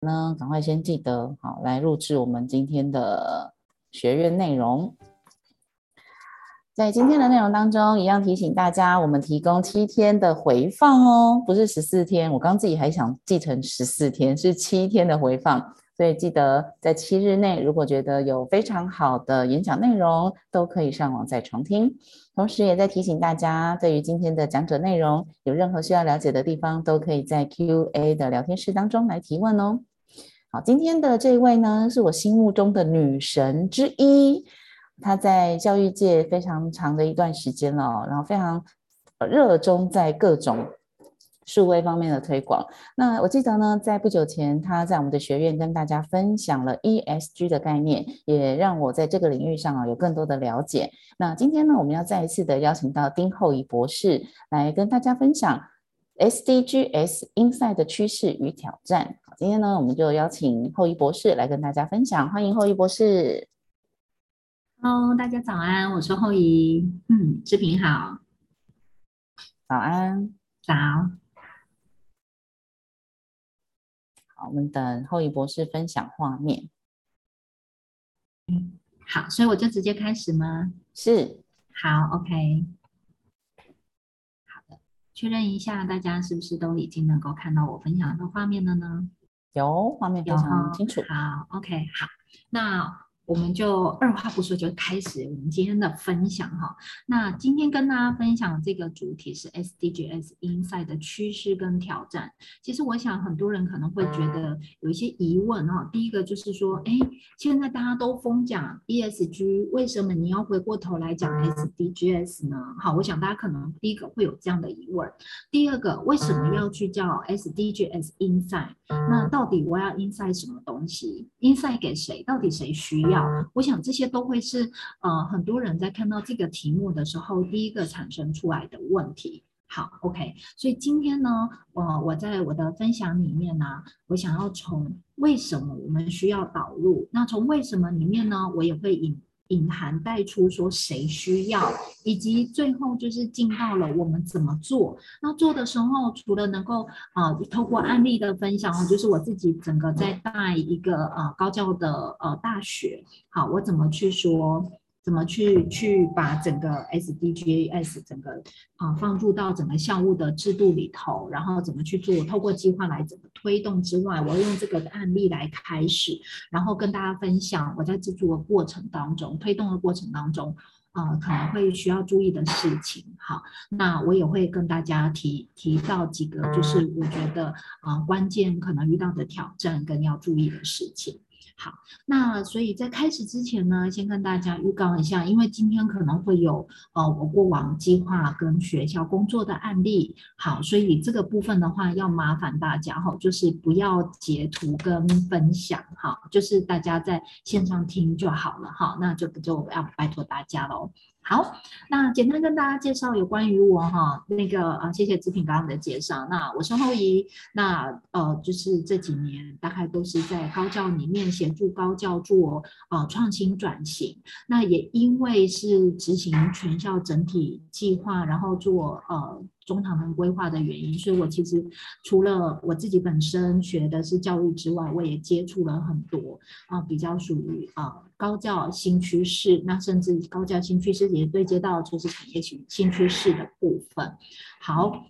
呢，赶快先记得好来录制我们今天的学院内容。在今天的内容当中，一样提醒大家，我们提供七天的回放哦，不是十四天。我刚自己还想记成十四天，是七天的回放。所以记得在七日内，如果觉得有非常好的演讲内容，都可以上网再重听。同时，也在提醒大家，对于今天的讲者内容，有任何需要了解的地方，都可以在 Q&A 的聊天室当中来提问哦。今天的这位呢，是我心目中的女神之一，她在教育界非常长的一段时间了，然后非常热衷在各种。数位方面的推广，那我记得呢，在不久前，他在我们的学院跟大家分享了 ESG 的概念，也让我在这个领域上啊有更多的了解。那今天呢，我们要再一次的邀请到丁厚仪博士来跟大家分享 SDGs Insight 的趋势与挑战。好，今天呢，我们就邀请厚仪博士来跟大家分享，欢迎厚仪博士。Hello，大家早安，我是厚仪。嗯，志平好，早安，早。好，我们等厚仪博士分享画面。嗯，好，所以我就直接开始吗？是，好，OK。确认一下，大家是不是都已经能够看到我分享的画面了呢？有，画面非常清楚。好，OK，好，那。我们就二话不说就开始我们今天的分享哈。那今天跟大家分享这个主题是 SDGs Inside 的趋势跟挑战。其实我想很多人可能会觉得有一些疑问哈。第一个就是说，哎，现在大家都疯讲 ESG，为什么你要回过头来讲 SDGs 呢？好，我想大家可能第一个会有这样的疑问。第二个，为什么要去叫 SDGs Inside？那到底我要 Inside 什么东西？Inside 给谁？到底谁需要？我想这些都会是呃很多人在看到这个题目的时候第一个产生出来的问题。好，OK，所以今天呢，呃，我在我的分享里面呢，我想要从为什么我们需要导入，那从为什么里面呢，我也会引。隐含带出说谁需要，以及最后就是进到了我们怎么做。那做的时候，除了能够啊、呃、透过案例的分享，就是我自己整个在带一个呃高教的呃大学，好，我怎么去说。怎么去去把整个 SDGs 整个啊放入到整个校务的制度里头，然后怎么去做？透过计划来怎么推动之外，我用这个案例来开始，然后跟大家分享我在制作的过程当中、推动的过程当中啊、可能会需要注意的事情。好，那我也会跟大家提提到几个，就是我觉得啊、关键可能遇到的挑战跟要注意的事情。好，那所以在开始之前呢，先跟大家预告一下，因为今天可能会有呃我过往计划跟学校工作的案例，好，所以这个部分的话要麻烦大家哈，就是不要截图跟分享哈，就是大家在线上听就好了哈，那就不就要拜托大家喽。好，那简单跟大家介绍有关于我哈，那个啊，谢谢子品刚刚的介绍。那我是后怡，那呃，就是这几年大概都是在高教里面协助高教做呃创新转型。那也因为是执行全校整体计划，然后做呃。中长程规划的原因，所以我其实除了我自己本身学的是教育之外，我也接触了很多啊，比较属于啊高教新趋势，那甚至高教新趋势也对接到就是产业新新趋势的部分。好，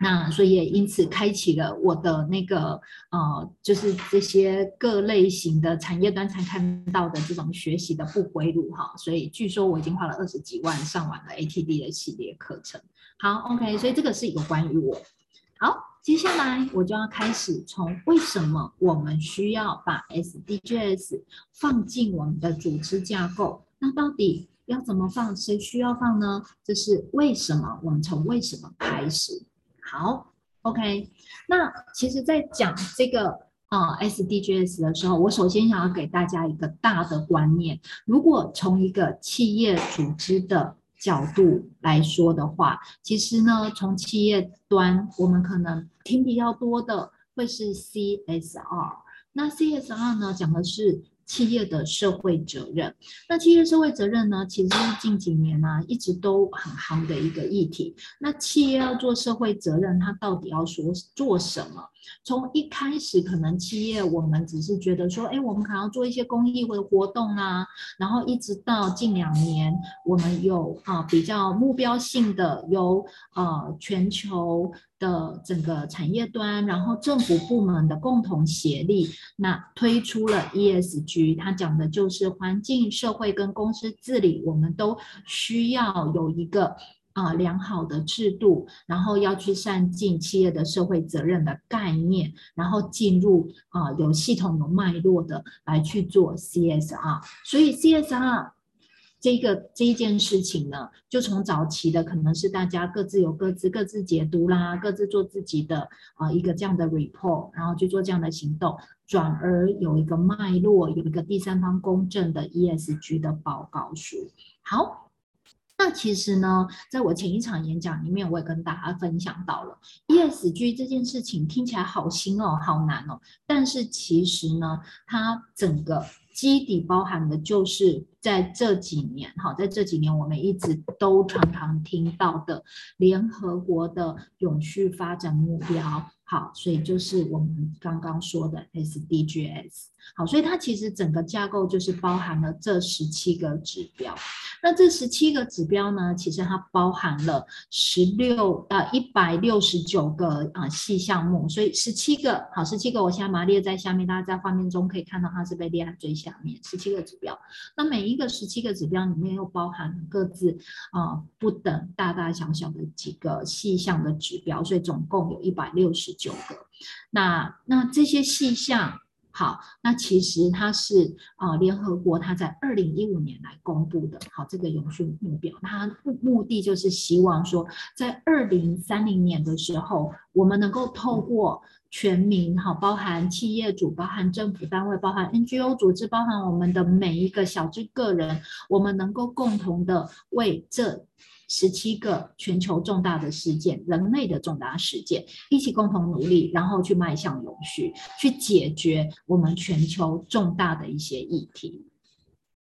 那所以也因此开启了我的那个呃，就是这些各类型的产业端才看到的这种学习的不归路哈。所以据说我已经花了二十几万上完了 ATD 的系列课程。好，OK，所以这个是有关于我。好，接下来我就要开始从为什么我们需要把 SDGs 放进我们的组织架构。那到底要怎么放？谁需要放呢？这是为什么？我们从为什么开始？好，OK。那其实，在讲这个啊、呃、SDGs 的时候，我首先想要给大家一个大的观念：如果从一个企业组织的角度来说的话，其实呢，从企业端，我们可能听比较多的会是 CSR。那 CSR 呢，讲的是企业的社会责任。那企业社会责任呢，其实是近几年呢、一直都很夯的一个议题。那企业要做社会责任，它到底要说做什么？从一开始，可能企业我们只是觉得说，哎，我们可能要做一些公益或者活动啊，然后一直到近两年，我们有啊比较目标性的，由呃全球的整个产业端，然后政府部门的共同协力，那推出了 ESG，它讲的就是环境、社会跟公司治理，我们都需要有一个。啊，良好的制度，然后要去善尽企业的社会责任的概念，然后进入啊有系统有脉络的来去做 CSR。所以 CSR 这个这一件事情呢，就从早期的可能是大家各自有各自各自解读啦，各自做自己的啊一个这样的 report，然后去做这样的行动，转而有一个脉络，有一个第三方公正的 ESG 的报告书。好。那其实呢，在我前一场演讲里面，我也跟大家分享到了 ESG 这件事情听起来好新哦，好难哦。但是其实呢，它整个基底包含的就是在这几年，哈，在这几年我们一直都常常听到的联合国的永续发展目标。好，所以就是我们刚刚说的 SDGs。好，所以它其实整个架构就是包含了这十七个指标。那这十七个指标呢，其实它包含了十六呃一百六十九个啊细项目。所以十七个，好，十七个，我现在把它列在下面，大家在画面中可以看到它是被列在最下面，十七个指标。那每一个十七个指标里面又包含各自啊不等大大小小的几个细项的指标，所以总共有一百六十。九个，那那这些细项，好，那其实它是啊、联合国它在二零一五年来公布的，好，这个永续目标，它目目的就是希望说，在二零三零年的时候，我们能够透过全民，哈，包含企业主、包含政府单位、包含 NGO 组织、包含我们的每一个小至个人，我们能够共同的为这。十七个全球重大的事件，人类的重大事件，一起共同努力，然后去迈向永续，去解决我们全球重大的一些议题。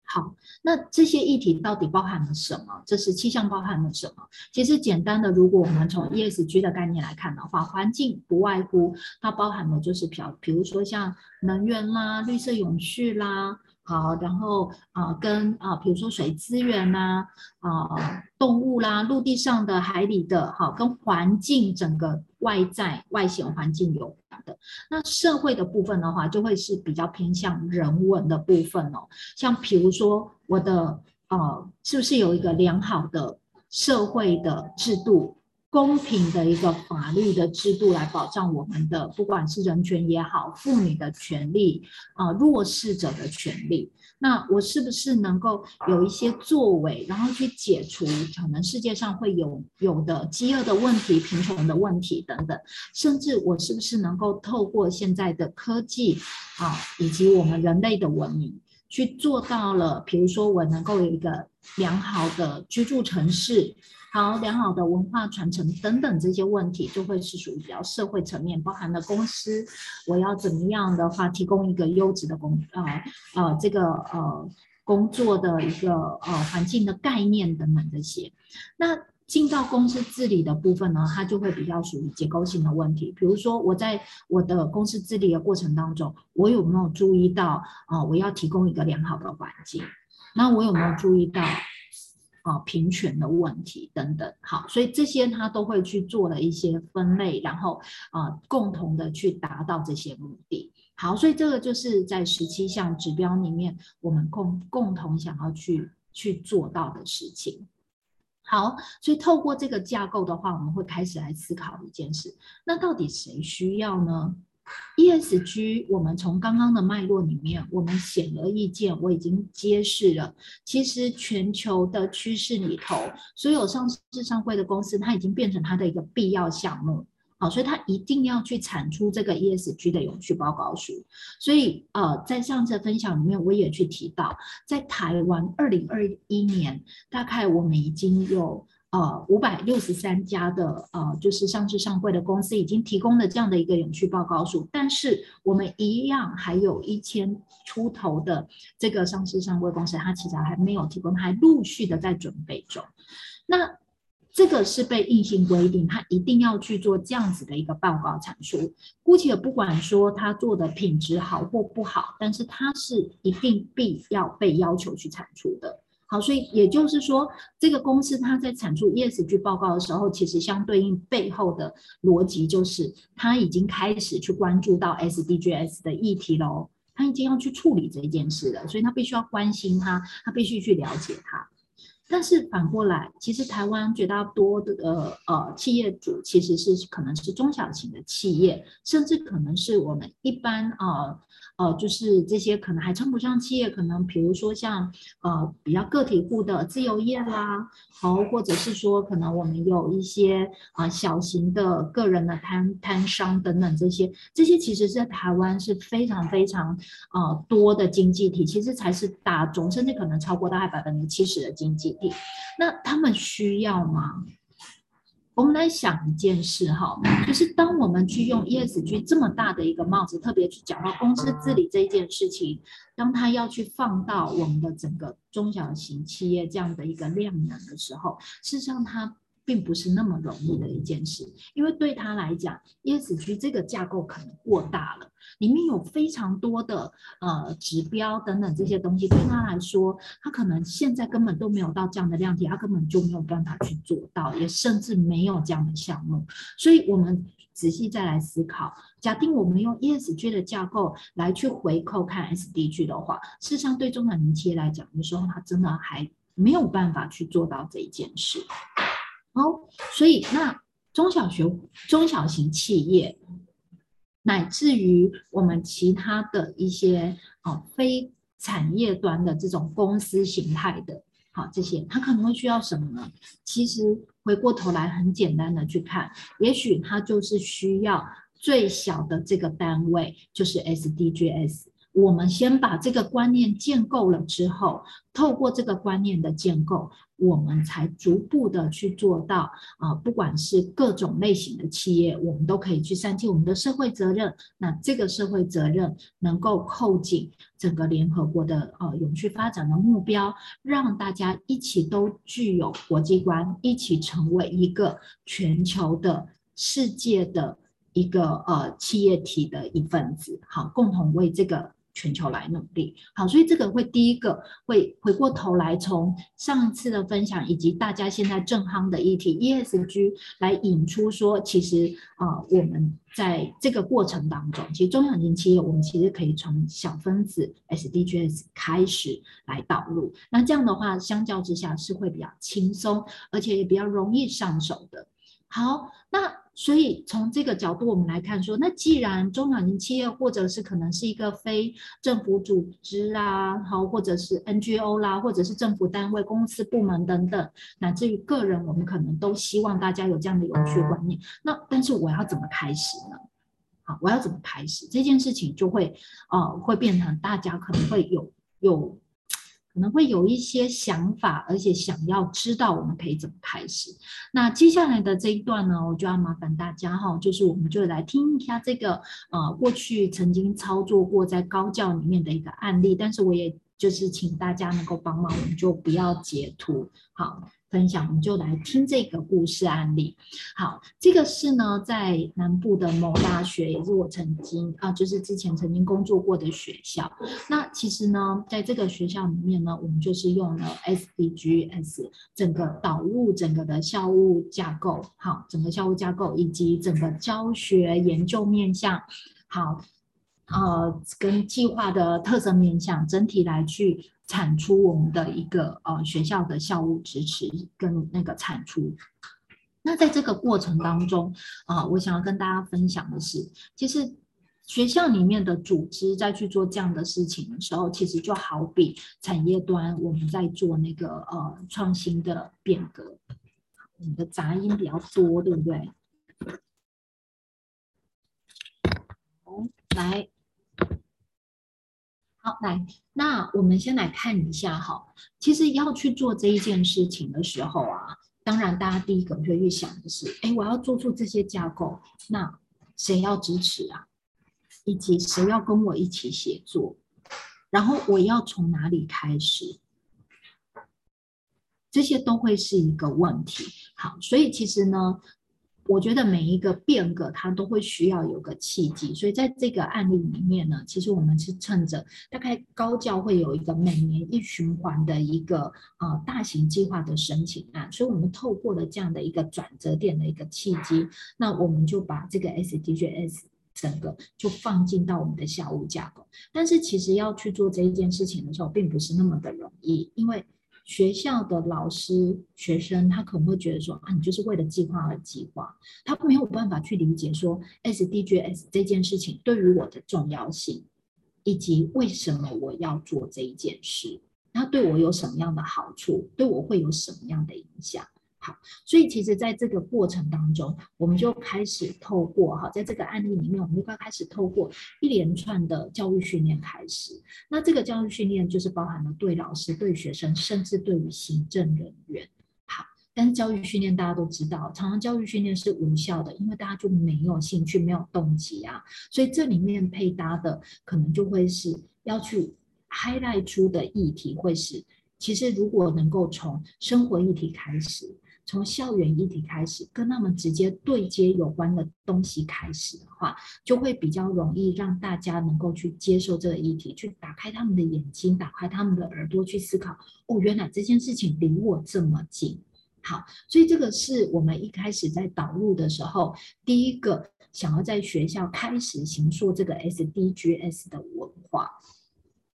好，那这些议题到底包含了什么？这是气象包含了什么？其实简单的，如果我们从 ESG 的概念来看的话，环境不外乎它包含的就是比比如说像能源啦、绿色永续啦。好，然后啊、跟啊、呃，比如说水资源呐，啊、呃，动物啦，陆地上的、海里的，好，跟环境整个外在外显环境有关的。那社会的部分的话，就会是比较偏向人文的部分哦。像比如说我的呃，是不是有一个良好的社会的制度？公平的一个法律的制度来保障我们的，不管是人权也好，妇女的权利啊、弱势者的权利，那我是不是能够有一些作为，然后去解除可能世界上会有有的饥饿的问题、贫穷的问题等等，甚至我是不是能够透过现在的科技啊，以及我们人类的文明，去做到了，比如说我能够有一个良好的居住城市。好，良好的文化传承等等这些问题，就会是属于比较社会层面，包含了公司，我要怎么样的话，提供一个优质的工，呃呃，这个呃工作的一个呃环境的概念等等这些。那进到公司治理的部分呢，它就会比较属于结构性的问题。比如说，我在我的公司治理的过程当中，我有没有注意到啊、呃，我要提供一个良好的环境？那我有没有注意到？啊，平权的问题等等，好，所以这些他都会去做了一些分类，然后啊，共同的去达到这些目的。好，所以这个就是在十七项指标里面，我们共共同想要去去做到的事情。好，所以透过这个架构的话，我们会开始来思考一件事，那到底谁需要呢？ESG，我们从刚刚的脉络里面，我们显而易见，我已经揭示了，其实全球的趋势里头，所有上市上柜的公司，它已经变成它的一个必要项目，好，所以它一定要去产出这个 ESG 的永续报告书。所以，呃，在上次分享里面，我也去提到，在台湾二零二一年，大概我们已经有。呃五百六十三家的呃就是上市上柜的公司已经提供了这样的一个永续报告书，但是我们一样还有一千出头的这个上市上柜公司，它其实还没有提供，还陆续的在准备中。那这个是被硬性规定，他一定要去做这样子的一个报告产出。姑且不管说他做的品质好或不好，但是他是一定必要被要求去产出的。好，所以也就是说，这个公司他在产出 ESG 报告的时候，其实相对应背后的逻辑就是，他已经开始去关注到 SDGs 的议题喽，他已经要去处理这件事了，所以他必须要关心他，他必须去了解他。但是反过来，其实台湾绝大多的呃企业主其实是可能是中小型的企业，甚至可能是我们一般呃。呃，就是这些可能还称不上企业，可能比如说像呃比较个体户的自由业啦，好，或者是说可能我们有一些啊、小型的个人的摊摊商等等这些，这些其实在台湾是非常非常呃多的经济体，其实才是大总，甚至可能超过大概百分之七十的经济体，那他们需要吗？我们来想一件事哈，就是当我们去用 ESG 这么大的一个帽子，特别去讲到公司治理这一件事情，当它要去放到我们的整个中小型企业这样的一个量能的时候，事实上它并不是那么容易的一件事，因为对他来讲，ESG 这个架构可能过大了。里面有非常多的呃指标等等这些东西，对他来说，他可能现在根本都没有到这样的量级，他根本就没有办法去做到，也甚至没有这样的项目。所以，我们仔细再来思考，假定我们用 ESG 的架构来去回扣看 SDG 的话，事实上对中小型企业来讲，有时候他真的还没有办法去做到这一件事。好，所以那中小学中小型企业。乃至于我们其他的一些哦非产业端的这种公司形态的，好这些，它可能会需要什么呢？其实回过头来很简单的去看，也许它就是需要最小的这个单位，就是 SDGs。我们先把这个观念建构了之后，透过这个观念的建构，我们才逐步的去做到啊、不管是各种类型的企业，我们都可以去担起我们的社会责任。那这个社会责任能够扣紧整个联合国的呃永续发展的目标，让大家一起都具有国际观，一起成为一个全球的世界的一个呃企业体的一份子，好，共同为这个。全球来努力，好，所以这个会第一个会回过头来，从上次的分享以及大家现在正夯的议题 ESG 来引出说，其实啊、我们在这个过程当中，其实中小型企业我们其实可以从小分子 SDGs 开始来导入，那这样的话，相较之下是会比较轻松，而且也比较容易上手的。好，那。所以从这个角度，我们来看说，那既然中小型企业或者是可能是一个非政府组织啊，好，或者是 NGO 啦，或者是政府单位、公司部门等等，乃至于个人，我们可能都希望大家有这样的永续观念。那但是我要怎么开始呢？好，我要怎么开始这件事情，就会呃会变成大家可能会有有。可能会有一些想法，而且想要知道我们可以怎么开始。那接下来的这一段呢，我就要麻烦大家哈，就是我们就来听一下这个呃过去曾经操作过在高教里面的一个案例，但是我也就是请大家能够帮忙，我们就不要截图，好。分享，我们就来听这个故事案例。好，这个是呢，在南部的某大学，也是我曾经啊，就是之前曾经工作过的学校。那其实呢，在这个学校里面呢，我们就是用了 SDGs 整个导入整个的校务架构，好，整个校务架构以及整个教学研究面向，好，呃，跟计划的特色面向，整体来去。产出我们的一个呃学校的校务支持跟那个产出，那在这个过程当中啊、我想要跟大家分享的是，其实学校里面的组织在去做这样的事情的时候，其实就好比产业端我们在做那个呃创新的变革。你的杂音比较多，对不对？好，来。好，来，那我们先来看一下哈。其实要去做这一件事情的时候啊，当然大家第一个会去想的是，哎，我要做出这些架构，那谁要支持啊？以及谁要跟我一起协作？然后我要从哪里开始？这些都会是一个问题。好，所以其实呢。我觉得每一个变革，它都会需要有个契机，所以在这个案例里面呢，其实我们是趁着大概高教会有一个每年一循环的一个呃大型计划的申请案，所以我们透过了这样的一个转折点的一个契机，那我们就把这个 SDGs 整个就放进到我们的校务架构。但是其实要去做这一件事情的时候，并不是那么的容易，因为。学校的老师、学生，他可能会觉得说啊，你就是为了计划而计划，他没有办法去理解说 SDGs 这件事情对于我的重要性，以及为什么我要做这一件事，它对我有什么样的好处，对我会有什么样的影响。好，所以其实在这个过程当中，我们就开始透过哈，在这个案例里面，我们就开始透过一连串的教育训练开始。那这个教育训练就是包含了对老师、对学生，甚至对于行政人员。好，但是教育训练大家都知道，常常教育训练是无效的，因为大家就没有兴趣、没有动机啊。所以这里面配搭的可能就会是要去 highlight 出的议题，会是其实如果能够从生活议题开始。从校园议题开始，跟他们直接对接有关的东西开始的话，就会比较容易让大家能够去接受这个议题，去打开他们的眼睛，打开他们的耳朵，去思考。哦，原来这件事情离我这么近。好，所以这个是我们一开始在导入的时候，第一个想要在学校开始形塑这个 SDGs 的文化。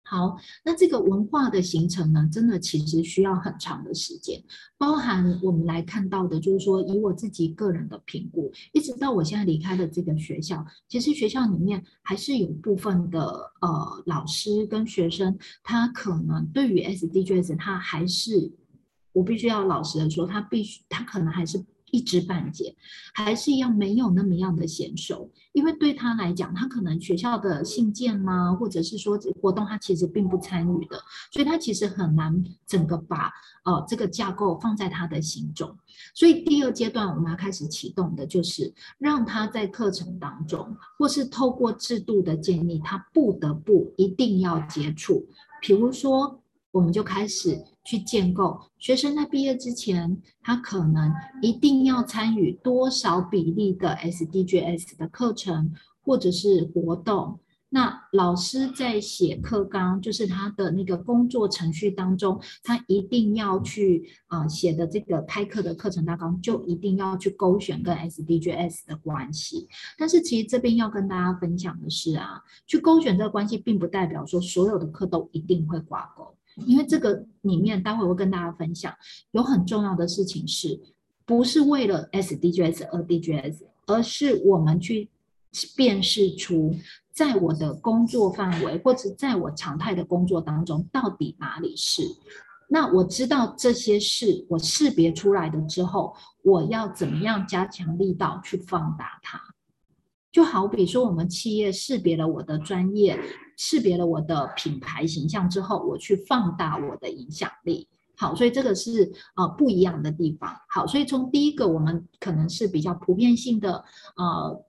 好，那这个文化的形成呢，真的其实需要很长的时间，包含我们来看到的，就是说以我自己个人的评估，一直到我现在离开了这个学校，其实学校里面还是有部分的呃老师跟学生，他可能对于 SDGs，他还是我必须要老实的说，他必须他可能还是。一知半解，还是一样没有那么样的娴熟，因为对他来讲，他可能学校的信件嘛，或者是说活动，他其实并不参与的，所以他其实很难整个把呃这个架构放在他的心中。所以第二阶段我们要开始启动的就是让他在课程当中，或是透过制度的建立，他不得不一定要接触，比如说。我们就开始去建构学生在毕业之前，他可能一定要参与多少比例的 SDGs 的课程或者是活动。那老师在写课纲，就是他的那个工作程序当中，他一定要去啊、写的这个开课的课程大纲，就一定要去勾选跟 SDGs 的关系。但是其实这边要跟大家分享的是啊，去勾选这个关系，并不代表说所有的课都一定会挂钩。因为这个里面，待会我会跟大家分享，有很重要的事情是，不是为了 SDGs 而 DGs，而是我们去辨识出，在我的工作范围或者在我常态的工作当中，到底哪里是。那我知道这些事，我识别出来的之后，我要怎么样加强力道去放大它？就好比说，我们企业识别了我的专业。识别了我的品牌形象之后，我去放大我的影响力。好，所以这个是呃不一样的地方。好，所以从第一个，我们可能是比较普遍性的，呃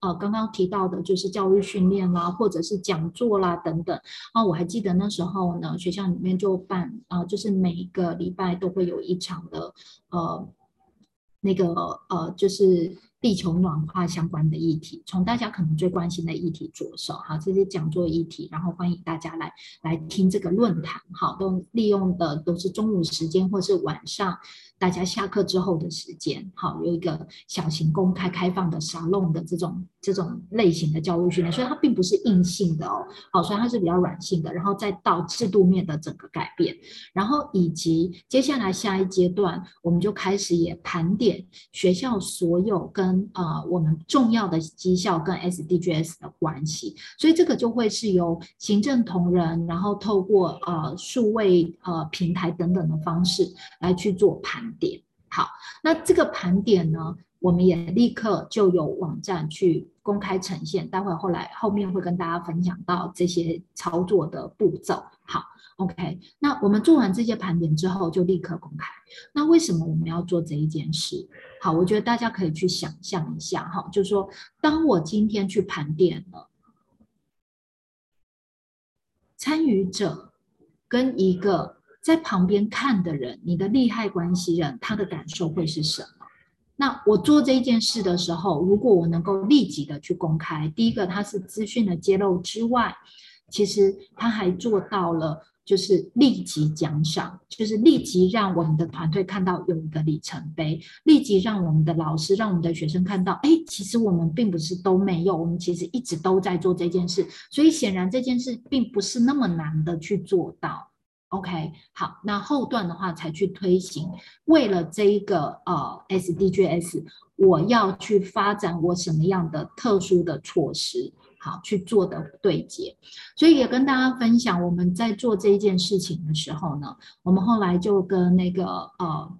呃，刚刚提到的就是教育训练啦，或者是讲座啦等等。啊，我还记得那时候呢，学校里面就办啊，就是每一个礼拜都会有一场的呃那个呃就是。地球暖化相关的议题，从大家可能最关心的议题着手，哈，这些讲座议题，然后欢迎大家来来听这个论坛，好，都利用的都是中午时间或是晚上。大家下课之后的时间，好，有一个小型公开开放的沙龙的这种这种类型的教育训练，所以它并不是硬性的哦，好，所以它是比较软性的，然后再到制度面的整个改变，然后以及接下来下一阶段，我们就开始也盘点学校所有跟呃我们重要的绩效跟 SDGs 的关系，所以这个就会是由行政同仁，然后透过呃数位呃平台等等的方式来去做盘。点好，那这个盘点呢，我们也立刻就有网站去公开呈现。待会后来后面会跟大家分享到这些操作的步骤。好，OK，那我们做完这些盘点之后就立刻公开。那为什么我们要做这一件事？好，我觉得大家可以去想象一下哈，就是说，当我今天去盘点了参与者跟一个在旁边看的人，你的利害关系人，他的感受会是什么？那我做这件事的时候，如果我能够立即的去公开，第一个它是资讯的揭露之外，其实他还做到了，就是立即奖赏，就是立即让我们的团队看到有一个里程碑，立即让我们的老师、让我们的学生看到，哎，其实我们并不是都没有，我们其实一直都在做这件事，所以显然这件事并不是那么难的去做到。OK，好，那后段的话才去推行。为了这一个呃 SDGs，我要去发展我什么样的特殊的措施，好去做的对接。所以也跟大家分享，我们在做这一件事情的时候呢，我们后来就跟那个呃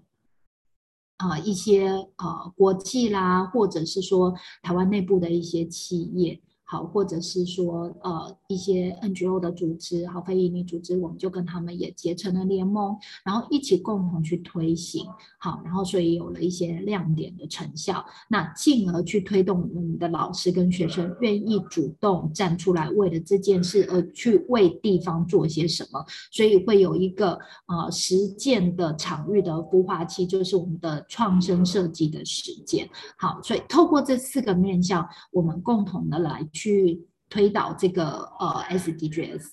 呃一些呃国际啦，或者是说台湾内部的一些企业。好，或者是说，呃，一些 NGO 的组织，好，非营利组织，我们就跟他们也结成了联盟，然后一起共同去推行，好，然后所以有了一些亮点的成效，那进而去推动我们的老师跟学生愿意主动站出来，为了这件事而去为地方做些什么，所以会有一个呃实践的场域的孵化器，就是我们的创生设计的实践，好，所以透过这四个面向，我们共同的来。去推导这个呃 SDGs，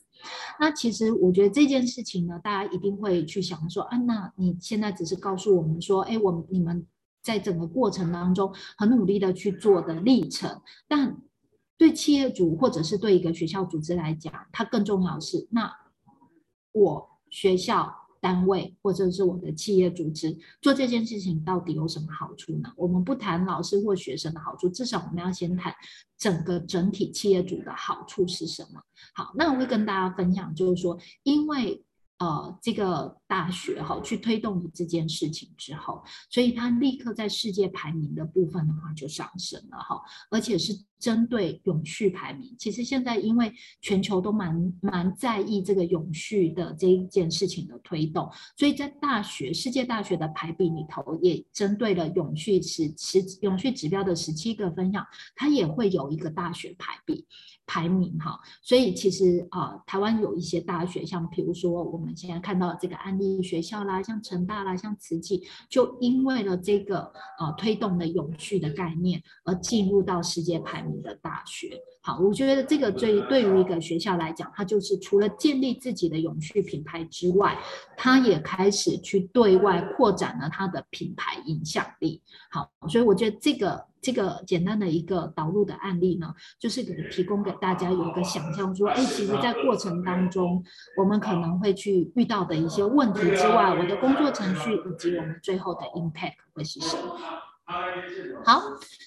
那其实我觉得这件事情呢，大家一定会去想说，啊，那你现在只是告诉我们说，哎，我你们在整个过程当中很努力的去做的历程，但对企业主或者是对一个学校组织来讲，它更重要的是，那我学校。单位或者是我的企业组织做这件事情到底有什么好处呢？我们不谈老师或学生的好处，至少我们要先谈整个整体企业主的好处是什么。好，那我会跟大家分享，就是说，因为。呃，这个大学哈，去推动这件事情之后，所以它立刻在世界排名的部分的话就上升了哈，而且是针对永续排名。其实现在因为全球都蛮蛮在意这个永续的这一件事情的推动，所以在大学世界大学的排比里头，也针对了永续十十永续指标的十七个分项，它也会有一个大学排比。排名哈，所以其实啊、台湾有一些大学，像比如说我们现在看到的这个安利学校啦，像成大啦，像慈济，就因为了这个呃推动的永续的概念，而进入到世界排名的大学。好，我觉得这个对对于一个学校来讲，它就是除了建立自己的永续品牌之外，它也开始去对外扩展了它的品牌影响力。好，所以我觉得这个。这个简单的一个导入的案例呢，就是给提供给大家有一个想象，说，哎，其实，在过程当中，我们可能会去遇到的一些问题之外，我的工作程序以及我们最后的 impact 会是什么？好，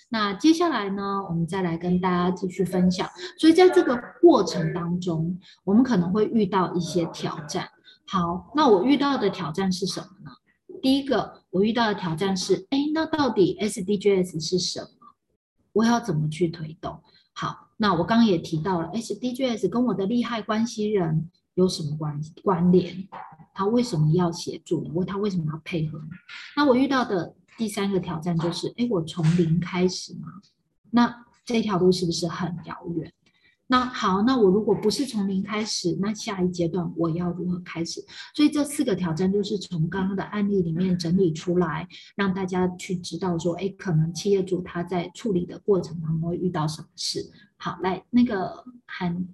那接下来呢，我们再来跟大家继续分享。所以，在这个过程当中，我们可能会遇到一些挑战。好，那我遇到的挑战是什么呢？第一个，我遇到的挑战是，哎，那到底 SDGs 是什么？我要怎么去推动？好，那我刚刚也提到了 SDGs 跟我的利害关系人有什么关系关联？他为什么要协助你？他为什么要配合你？那我遇到的第三个挑战就是，哎，我从零开始吗？那这条路是不是很遥远？那好，那我如果不是从零开始，那下一阶段我要如何开始？所以这四个挑战就是从刚刚的案例里面整理出来，让大家去知道说，哎，可能企业主他在处理的过程当中会遇到什么事。好，来那个韩。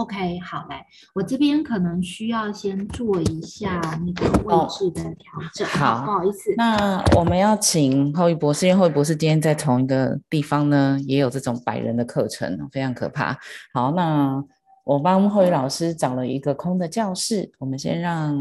OK，好来，我这边可能需要先做一下那个位置的调整。哦、好，不好意思。那我们要请厚仪博士，因为厚仪博士今天在同一个地方呢，也有这种百人的课程，非常可怕。好，那我帮厚仪老师找了一个空的教室，我们先让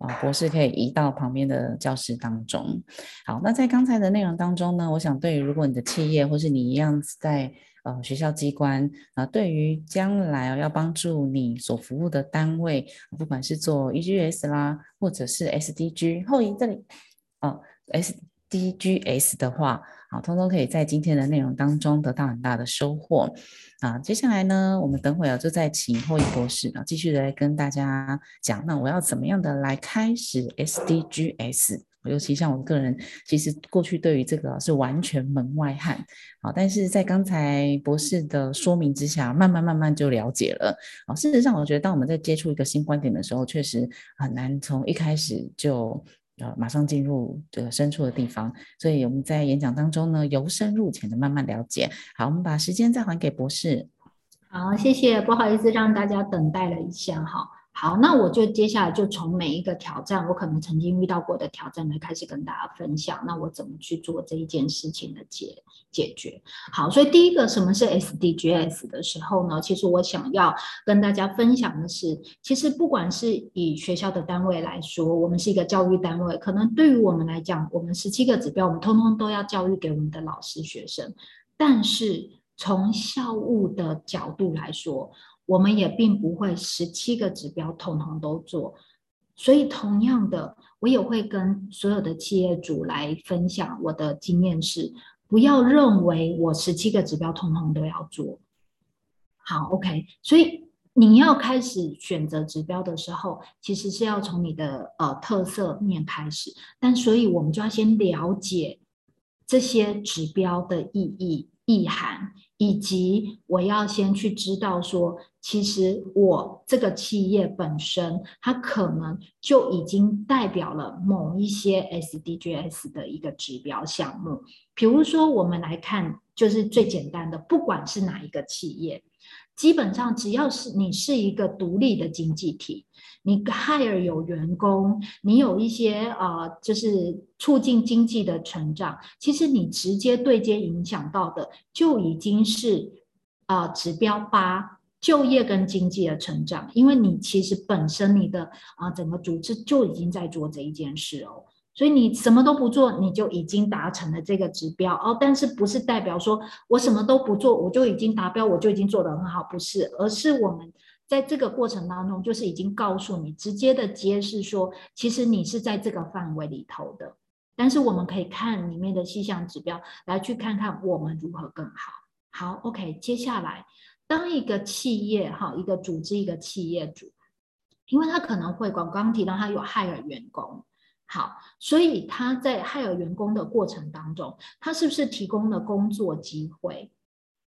啊博士可以移到旁边的教室当中。好，那在刚才的内容当中呢，我想对于如果你的企业或是你一样在。呃，学校机关啊，对于将来要帮助你所服务的单位，不管是做 EGS 啦，或者是 SDG，后移这里啊，S D G S 的话，好，通通可以在今天的内容当中得到很大的收获。啊，接下来呢，我们等会儿就再请后益博士啊，继续来跟大家讲，那我要怎么样的来开始 SDGs？尤其像我个人，其实过去对于这个是完全门外汉，好，但是在刚才博士的说明之下，慢慢慢慢就了解了。啊，事实上，我觉得当我们在接触一个新观点的时候，确实很难从一开始就呃马上进入这个深处的地方。所以我们在演讲当中呢，由深入浅的慢慢了解。好，我们把时间再还给博士。好，谢谢，不好意思让大家等待了一下哈。好，那我就接下来就从每一个挑战，我可能曾经遇到过的挑战来开始跟大家分享。那我怎么去做这一件事情的解解决？好，所以第一个，什么是 SDGs 的时候呢？其实我想要跟大家分享的是，其实不管是以学校的单位来说，我们是一个教育单位，可能对于我们来讲，我们十七个指标，我们通通都要教育给我们的老师学生。但是从校务的角度来说，我们也并不会十七个指标统统都做，所以同样的，我也会跟所有的企业主来分享我的经验是：不要认为我十七个指标统统都要做。好，OK，所以你要开始选择指标的时候，其实是要从你的呃特色面开始，但所以我们就要先了解这些指标的意义意涵。以及我要先去知道说，其实我这个企业本身，它可能就已经代表了某一些 SDGs 的一个指标项目。比如说，我们来看，就是最简单的，不管是哪一个企业。基本上，只要是你是一个独立的经济体，你 hire 有员工，你有一些呃，就是促进经济的成长，其实你直接对接影响到的就已经是啊、指标八就业跟经济的成长，因为你其实本身你的啊、整个组织就已经在做这一件事哦。所以你什么都不做，你就已经达成了这个指标哦。但是不是代表说我什么都不做，我就已经达标，我就已经做得很好？不是，而是我们在这个过程当中，就是已经告诉你，直接的揭示说，其实你是在这个范围里头的。但是我们可以看里面的细项指标，来去看看我们如何更好。好，OK，接下来，当一个企业哈，一个组织，一个企业主，因为他可能会，刚刚提到他有害了员工。好，所以他在 hire 员工的过程当中，他是不是提供了工作机会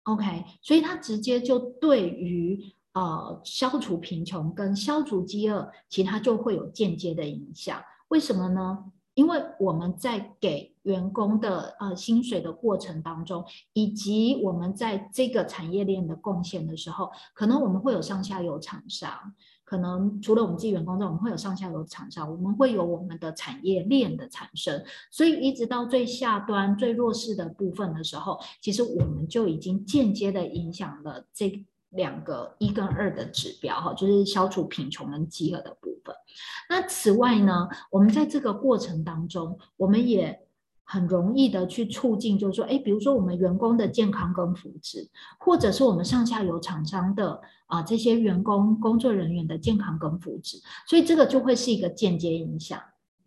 ？OK，所以他直接就对于呃消除贫穷跟消除饥饿，其他就会有间接的影响。为什么呢？因为我们在给员工的呃薪水的过程当中，以及我们在这个产业链的贡献的时候，可能我们会有上下游厂商。可能除了我们自己员工之外，我们会有上下游厂商，我们会有我们的产业链的产生，所以一直到最下端、最弱势的部分的时候，其实我们就已经间接的影响了这两个一跟二的指标，哈，就是消除贫穷跟饥饿的部分。那此外呢，我们在这个过程当中，我们也。很容易的去促进，就是说，哎，比如说我们员工的健康跟福祉，或者是我们上下游厂商的啊这些员工工作人员的健康跟福祉，所以这个就会是一个间接影响。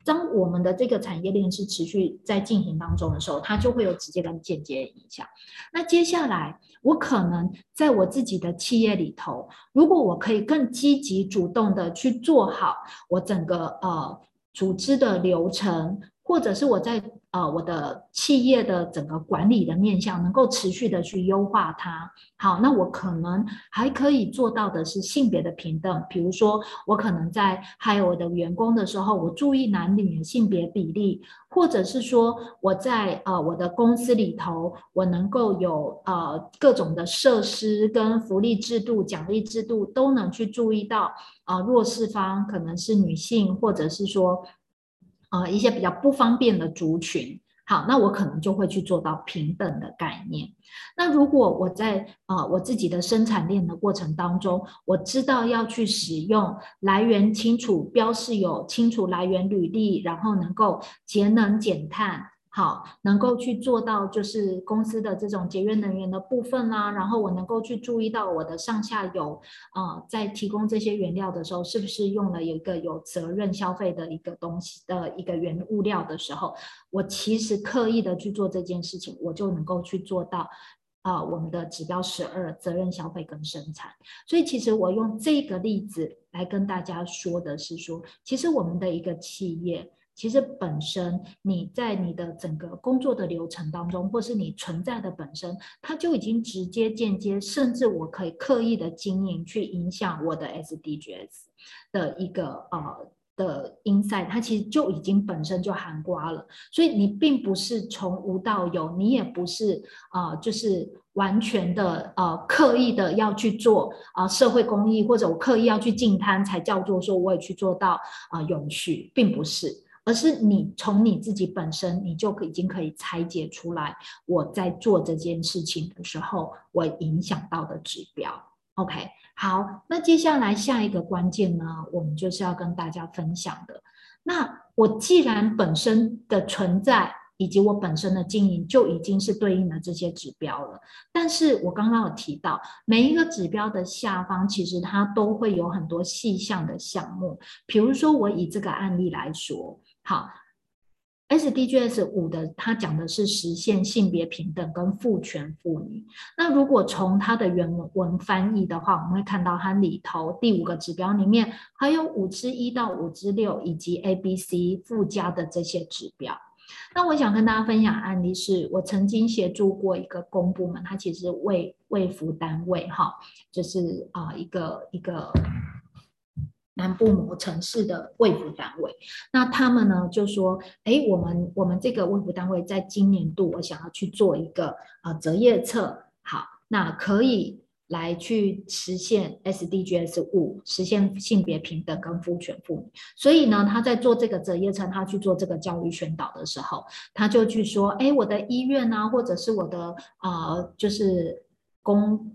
当我们的这个产业链是持续在进行当中的时候，它就会有直接跟间接影响。那接下来，我可能在我自己的企业里头，如果我可以更积极主动的去做好我整个呃组织的流程，或者是我在呃，我的企业的整个管理的面向能够持续的去优化它。好，那我可能还可以做到的是性别的平等，比如说我可能在还有我的员工的时候，我注意男女性别比例，或者是说我在呃我的公司里头，我能够有呃各种的设施跟福利制度、奖励制度都能去注意到啊、弱势方可能是女性，或者是说。呃，一些比较不方便的族群，好，那我可能就会去做到平等的概念。那如果我在呃我自己的生产链的过程当中，我知道要去使用来源清楚标示有清楚来源履历，然后能够节能减碳，好，能够去做到就是公司的这种节约能源的部分啦、啊，然后我能够去注意到我的上下游啊、在提供这些原料的时候，是不是用了有一个有责任消费的一个东西的一个原物料的时候，我其实刻意的去做这件事情，我就能够去做到啊、我们的指标十二责任消费跟生产。所以其实我用这个例子来跟大家说的是说，其实我们的一个企业。其实本身你在你的整个工作的流程当中，或是你存在的本身，它就已经直接、间接，甚至我可以刻意的经营去影响我的 SDGs 的一个呃的 insight，它其实就已经本身就含瓜了。所以你并不是从无到有，你也不是啊、就是完全的呃刻意的要去做啊、社会公益，或者我刻意要去净摊才叫做说我也去做到啊、永续，并不是。而是你从你自己本身，你就已经可以拆解出来，我在做这件事情的时候，我影响到的指标。OK，好，那接下来下一个关键呢，我们就是要跟大家分享的。那我既然本身的存在，以及我本身的经营就已经是对应了这些指标了，但是我刚刚有提到，每一个指标的下方其实它都会有很多细项的项目，比如说我以这个案例来说，好，SDGs 五的它讲的是实现性别平等跟赋权妇女，那如果从它的原文翻译的话，我们会看到它里头第五个指标里面还有五之一到五之六以及 A、B、C 附加的这些指标。那我想跟大家分享案例是，我曾经协助过一个公部门，它其实卫卫福单位哈，就是啊一个一个南部某城市的卫福单位。那他们呢就说，哎，我们我们这个卫福单位在今年度，我想要去做一个啊择业测，好，那可以。来去实现 SDGs 五，实现性别平等跟赋权妇女。所以呢，他在做这个择业测，他去做这个教育宣导的时候，他就去说：“哎，我的医院啊，或者是我的啊、就是公。”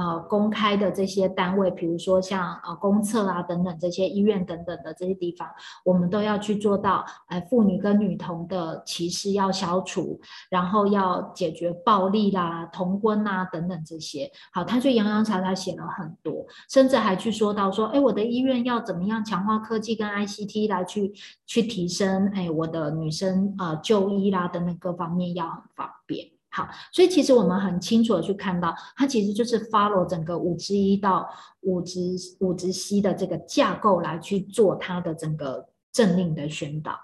呃，公开的这些单位，比如说像呃公厕啊等等这些医院等等的这些地方，我们都要去做到，呃，妇女跟女童的歧视要消除，然后要解决暴力啦、同婚啊等等这些。好，他就洋洋洒洒写了很多，甚至还去说到说，哎，我的医院要怎么样强化科技跟 ICT 来去去提升，哎，我的女生呃就医啦等等各方面要很方便。好，所以其实我们很清楚的去看到，它其实就是 follow 整个五之一到五之五之 C 的这个架构来去做它的整个政令的宣导。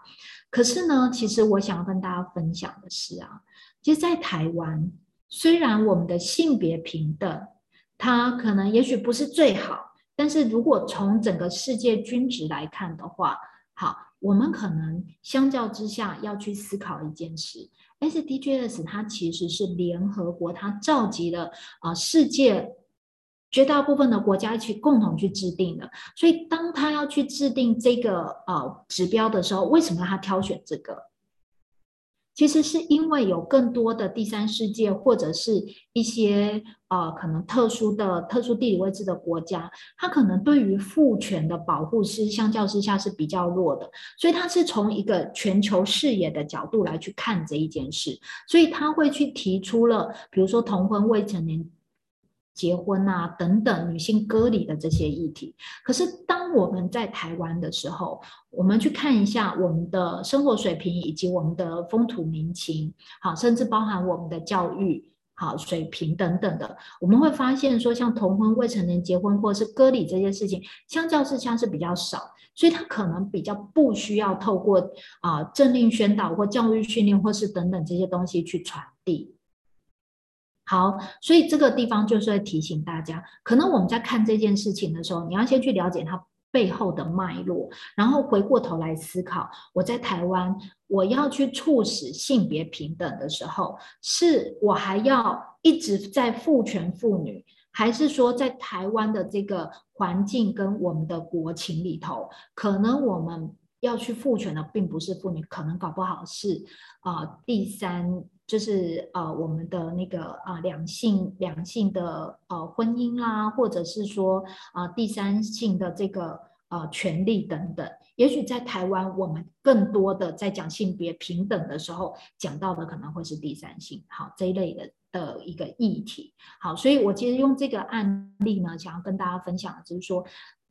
可是呢，其实我想要跟大家分享的是啊，其实，在台湾，虽然我们的性别平等，它可能也许不是最好，但是如果从整个世界均值来看的话，好，我们可能相较之下要去思考一件事。SDGs 它其实是联合国，它召集了啊世界绝大部分的国家一起共同去制定的。所以当他要去制定这个啊指标的时候，为什么他挑选这个？其实是因为有更多的第三世界或者是一些呃可能特殊的特殊地理位置的国家，它可能对于父权的保护是相较之下是比较弱的，所以它是从一个全球视野的角度来去看这一件事，所以他会去提出了比如说同婚未成年。结婚啊，等等，女性割礼的这些议题。可是，当我们在台湾的时候，我们去看一下我们的生活水平以及我们的风土民情，好，甚至包含我们的教育好水平等等的，我们会发现说，像同婚未成年结婚或是割礼这些事情，相较之下是比较少，所以它可能比较不需要透过啊政令宣导或教育训练或是等等这些东西去传递。好，所以这个地方就是会提醒大家，可能我们在看这件事情的时候，你要先去了解它背后的脉络，然后回过头来思考，我在台湾我要去促使性别平等的时候，是我还要一直在赋权妇女，还是说在台湾的这个环境跟我们的国情里头，可能我们要去赋权的并不是妇女，可能搞不好是啊、第三。就是呃，我们的那个啊、两性两性的呃婚姻啦，或者是说啊、第三性的这个呃权利等等。也许在台湾，我们更多的在讲性别平等的时候，讲到的可能会是第三性，好，这一类的的一个议题。好，所以我其实用这个案例呢，想要跟大家分享的就是说。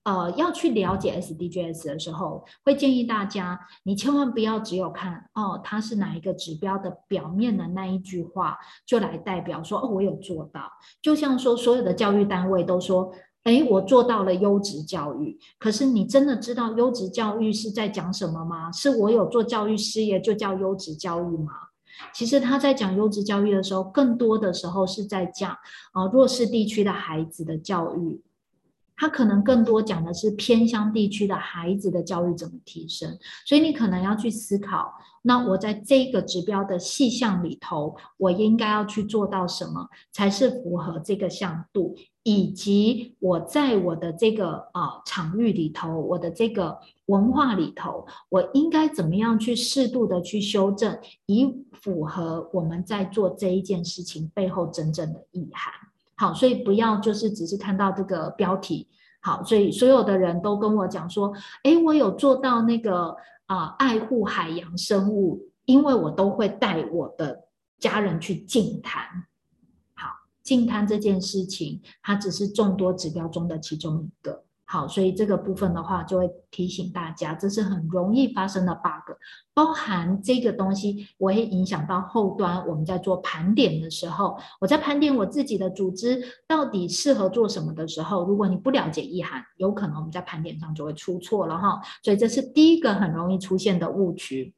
呃，要去了解 SDGs 的时候，会建议大家，你千万不要只有看哦，它是哪一个指标的表面的那一句话，就来代表说哦，我有做到。就像说，所有的教育单位都说，诶，我做到了优质教育。可是你真的知道优质教育是在讲什么吗？是我有做教育事业就叫优质教育吗？其实他在讲优质教育的时候，更多的时候是在讲啊，呃，弱势地区的孩子的教育。他可能更多讲的是偏乡地区的孩子的教育怎么提升，所以你可能要去思考，那我在这个指标的细项里头，我应该要去做到什么才是符合这个向度，以及我在我的这个啊、呃、场域里头，我的这个文化里头，我应该怎么样去适度的去修正，以符合我们在做这一件事情背后真正的意涵。好，所以不要就是只是看到这个标题。好，所以所有的人都跟我讲说，诶，我有做到那个啊、爱护海洋生物，因为我都会带我的家人去净滩。好，净滩这件事情，它只是众多指标中的其中一个。好，所以这个部分的话，就会提醒大家，这是很容易发生的 bug，包含这个东西，我会影响到后端。我们在做盘点的时候，我在盘点我自己的组织到底适合做什么的时候，如果你不了解意涵，有可能我们在盘点上就会出错了哈。所以这是第一个很容易出现的误区。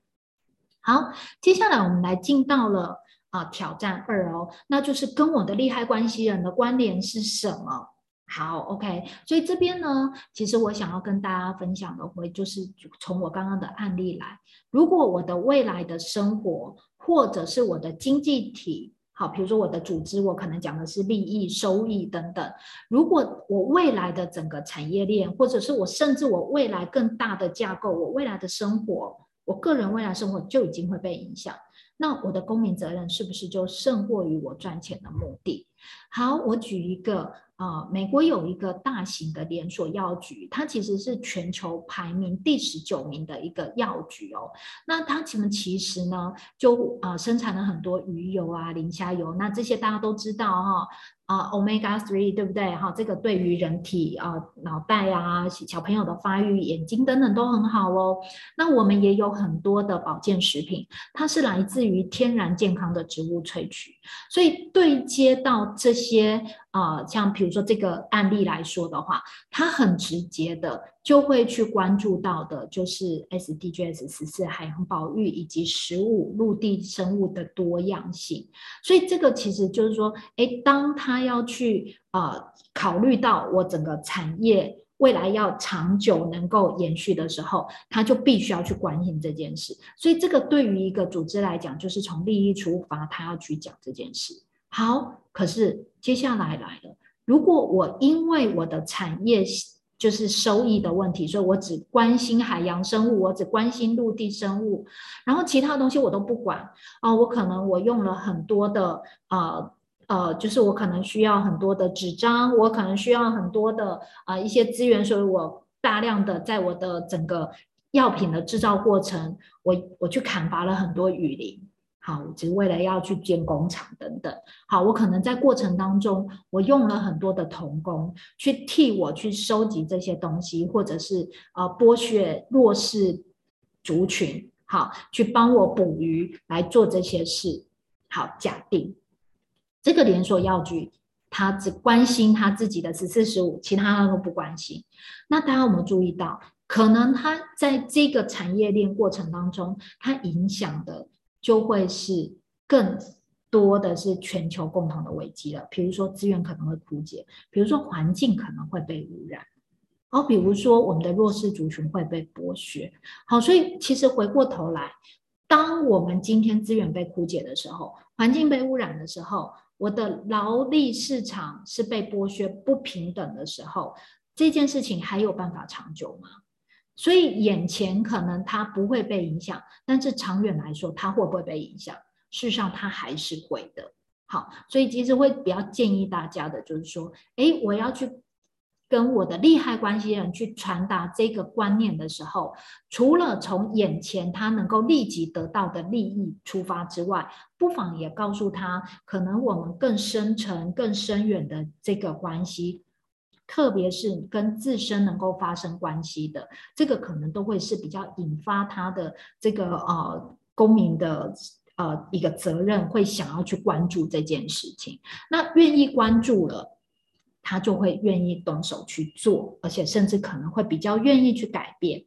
好，接下来我们来进到了啊挑战二哦，那就是跟我的利害关系人的关联是什么？好，OK，所以这边呢，其实我想要跟大家分享的会就是从我刚刚的案例来，如果我的未来的生活或者是我的经济体，好，比如说我的组织，我可能讲的是利益、收益等等，如果我未来的整个产业链，或者是我甚至我未来更大的架构，我未来的生活，我个人未来生活就已经会被影响，那我的公民责任是不是就胜过于我赚钱的目的？好，我举一个。呃，美国有一个大型的连锁药局，它其实是全球排名第十九名的一个药局哦。那它其实其实呢，就啊、生产了很多鱼油啊、磷虾油，那这些大家都知道哈、啊，Omega three 对不对？哈，这个对于人体啊、脑袋啊、小朋友的发育、眼睛等等都很好哦。那我们也有很多的保健食品，它是来自于天然健康的植物萃取，所以对接到这些啊，像比如说这个案例来说的话，他很直接的。就会去关注到的，就是 SDGs 十四海洋保育以及十五陆地生物的多样性。所以这个其实就是说，诶，当他要去啊、呃、考虑到我整个产业未来要长久能够延续的时候，他就必须要去关心这件事。所以这个对于一个组织来讲，就是从利益出发，他要去讲这件事。好，可是接下来来了，如果我因为我的产业，就是收益的问题，所以我只关心海洋生物，我只关心陆地生物，然后其他东西我都不管啊、我可能我用了很多的呃呃，就是我可能需要很多的纸张，我可能需要很多的啊、一些资源，所以我大量的在我的整个药品的制造过程，我我去砍伐了很多雨林。好，我只为了要去建工厂等等。好，我可能在过程当中，我用了很多的童工去替我去收集这些东西，或者是呃剥削弱势族群，好，去帮我捕鱼来做这些事。好，假定这个连锁药局，他只关心他自己的十四十五，其他他都不关心。那大家有没有注意到，可能他在这个产业链过程当中，他影响的。就会是更多的是全球共同的危机了，比如说资源可能会枯竭，比如说环境可能会被污染，好，比如说我们的弱势族群会被剥削。好，所以其实回过头来，当我们今天资源被枯竭的时候，环境被污染的时候，我的劳力市场是被剥削不平等的时候，这件事情还有办法长久吗？所以眼前可能它不会被影响，但是长远来说，它会不会被影响？事实上，它还是会的。好，所以其实会比较建议大家的，就是说，诶，我要去跟我的利害关系人去传达这个观念的时候，除了从眼前他能够立即得到的利益出发之外，不妨也告诉他，可能我们更深层、更深远的这个关系，特别是跟自身能够发生关系的，这个可能都会是比较引发他的这个呃公民的呃一个责任，会想要去关注这件事情。那愿意关注了。他就会愿意动手去做，而且甚至可能会比较愿意去改变。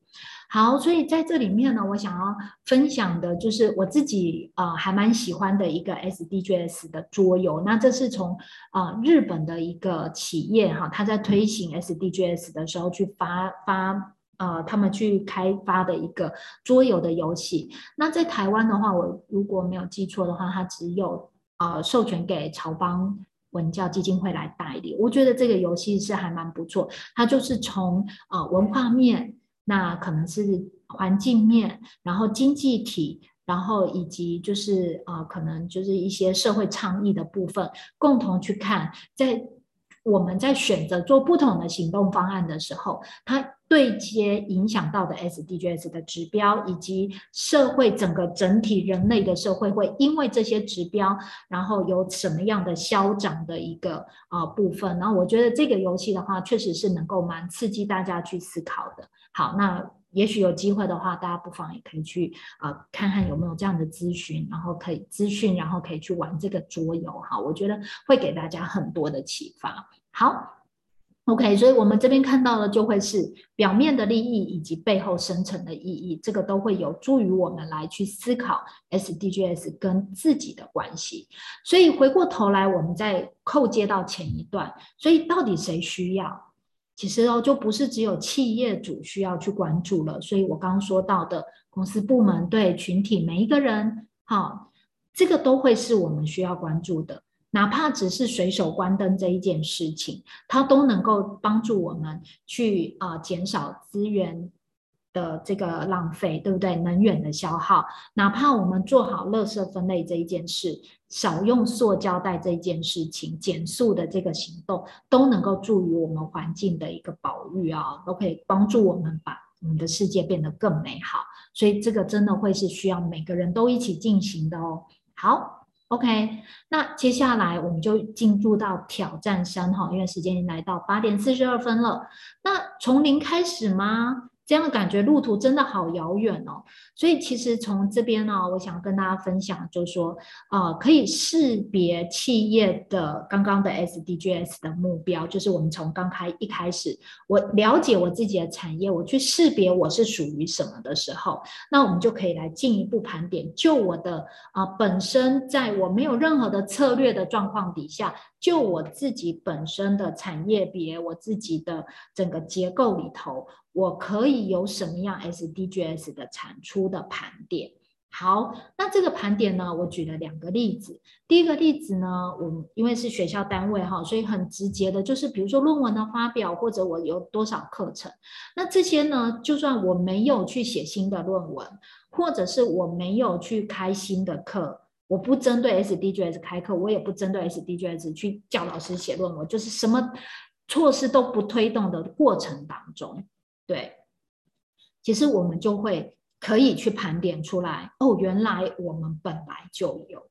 好，所以在这里面呢，我想要分享的就是我自己啊、呃、还蛮喜欢的一个 SDGs 的桌游。那这是从啊、呃、日本的一个企业哈，他在推行 SDGs 的时候去发发呃他们去开发的一个桌游的游戏。那在台湾的话，我如果没有记错的话，它只有呃授权给朝邦。文教基金会来代理，我觉得这个游戏是还蛮不错。它就是从啊文化面，那可能是环境面，然后经济体，然后以及就是啊可能就是一些社会倡议的部分，共同去看，在我们在选择做不同的行动方案的时候，它。对接影响到的 SDGs 的指标，以及社会整个整体人类的社会会因为这些指标，然后有什么样的消长的一个啊、部分。然后我觉得这个游戏的话，确实是能够蛮刺激大家去思考的。好，那也许有机会的话，大家不妨也可以去、呃、看看有没有这样的咨询，然后可以资讯，然后可以去玩这个桌游。哈，我觉得会给大家很多的启发。好。OK，所以我们这边看到的就会是表面的利益以及背后深层的意义，这个都会有助于我们来去思考 SDGs 跟自己的关系。所以回过头来，我们再扣接到前一段，所以到底谁需要？其实哦，就不是只有企业主需要去关注了。所以我刚刚说到的公司部门对群体每一个人，好，这个都会是我们需要关注的。哪怕只是随手关灯这一件事情，它都能够帮助我们去啊、减少资源的这个浪费，对不对？能源的消耗，哪怕我们做好垃圾分类这一件事，少用塑胶袋这一件事情，减速的这个行动，都能够助于我们环境的一个保育啊，都可以帮助我们把我们的世界变得更美好。所以这个真的会是需要每个人都一起进行的哦。好。OK，那接下来我们就进入到挑战三哈，因为时间已经来到八点四十二分了。那从零开始吗？这样的感觉路途真的好遥远哦，所以其实从这边呢，我想跟大家分享，就是说，呃，可以识别企业的刚刚的 SDGs 的目标，就是我们从刚开一开始，我了解我自己的产业，我去识别我是属于什么的时候，那我们就可以来进一步盘点，就我的啊、本身，在我没有任何的策略的状况底下，就我自己本身的产业别，我自己的整个结构里头。我可以有什么样 SDGs 的产出的盘点？好，那这个盘点呢，我举了两个例子。第一个例子呢，我们因为是学校单位哈，所以很直接的，就是比如说论文的发表，或者我有多少课程。那这些呢，就算我没有去写新的论文，或者是我没有去开新的课，我不针对 SDGs 开课，我也不针对 SDGs 去叫老师写论文，就是什么措施都不推动的过程当中。对，其实我们就会可以去盘点出来，哦，原来我们本来就有，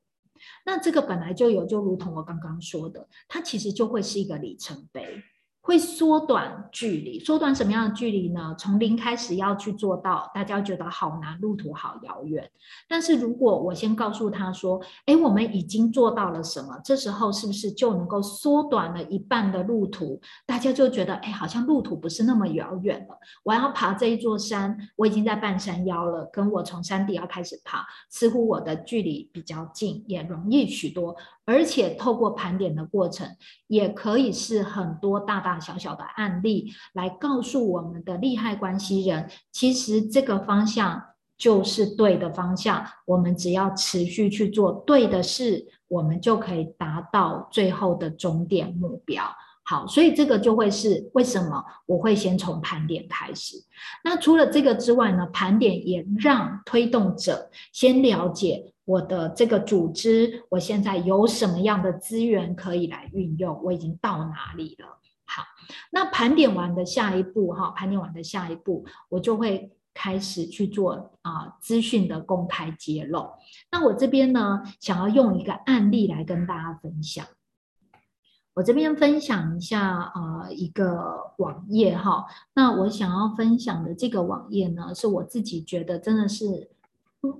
那这个本来就有，就如同我刚刚说的，它其实就会是一个里程碑。会缩短距离，缩短什么样的距离呢？从零开始要去做到，大家觉得好难，路途好遥远。但是如果我先告诉他说，哎，我们已经做到了什么？这时候是不是就能够缩短了一半的路途？大家就觉得，哎，好像路途不是那么遥远了。我要爬这一座山，我已经在半山腰了，跟我从山底要开始爬，似乎我的距离比较近，也容易许多。而且透过盘点的过程，也可以是很多大大小小的案例来告诉我们的利害关系人，其实这个方向就是对的方向。我们只要持续去做对的事，我们就可以达到最后的终点目标。好，所以这个就会是为什么我会先从盘点开始。那除了这个之外呢，盘点也让推动者先了解。我的这个组织，我现在有什么样的资源可以来运用？我已经到哪里了？好，那盘点完的下一步哈，盘点完的下一步，我就会开始去做啊资讯的公开揭露。那我这边呢，想要用一个案例来跟大家分享。我这边分享一下啊、一个网页哈，那我想要分享的这个网页呢，是我自己觉得真的是